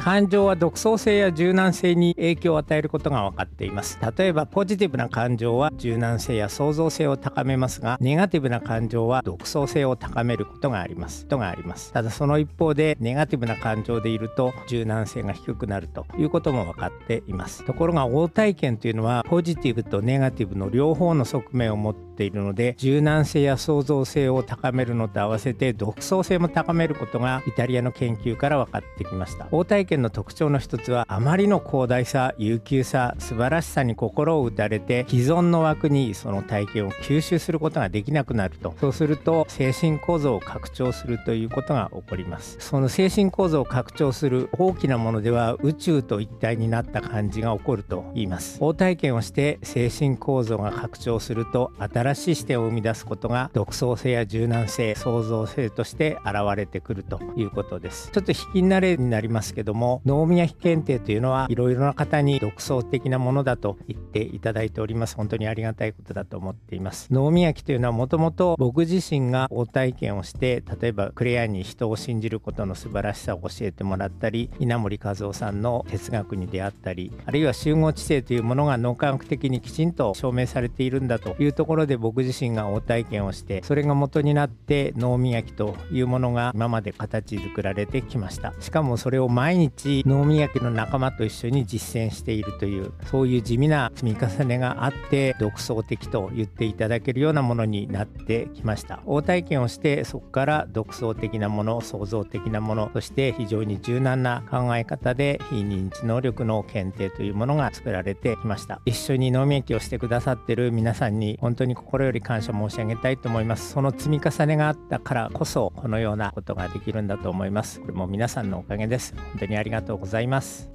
感情は独創性や柔軟性に影響を与えることが分かっています。例えばポジティブな感情は柔軟性や創造性を高めますがネガティブな感情は独創性を高めることがあります。とがあります。ただその一方でネガティブな感情でいると柔軟性が低くなるということも分かっています。ところが応体験というのはポジティブとネガティブの両方の側面を持ってているので柔軟性や創造性を高めるのと合わせて独創性も高めることがイタリアの研究から分かってきました。応体験の特徴の一つはあまりの広大さ悠久さ素晴らしさに心を打たれて既存の枠にその体験を吸収することができなくなると。そうすると精神構造を拡張するということが起こります。その精神構造を拡張する大きなものでは宇宙と一体になった感じが起こると言います。応体験をして精神構造が拡張すると新しい視点を生み出すことが独創性や柔軟性創造性として現れてくるということです。ちょっと引き慣れになりますけども脳宮妃検定というのはいろいろな方に独創的なものだと言っていただいております。本当にありがたいことだと思っています。脳宮妃というのはもともと僕自身が応体験をして例えばクレアに人を信じることの素晴らしさを教えてもらったり稲森和夫さんの哲学に出会ったりあるいは集合知性というものが脳科学的にきちんと証明されているんだというところで僕自身が応体験をしてそれが元になって脳磨きというものが今まで形作られてきました。しかもそれを毎日脳磨きの仲間と一緒に実践しているというそういう地味な積み重ねがあって独創的と言っていただけるようなものになってきました。応体験をしてそこから独創的なもの創造的なものそして非常に柔軟な考え方で非認知能力の検定というものが作られてきました。一緒に脳免疫をしてくださってる皆さんに本当に心より感謝申し上げたいと思います。その積み重ねがあったからこそこのようなことができるんだと思います。これも皆さんのおかげです。本当にありがとうございます。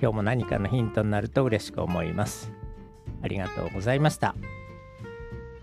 今日も何かのヒントになると嬉しく思います。ありがとうございました。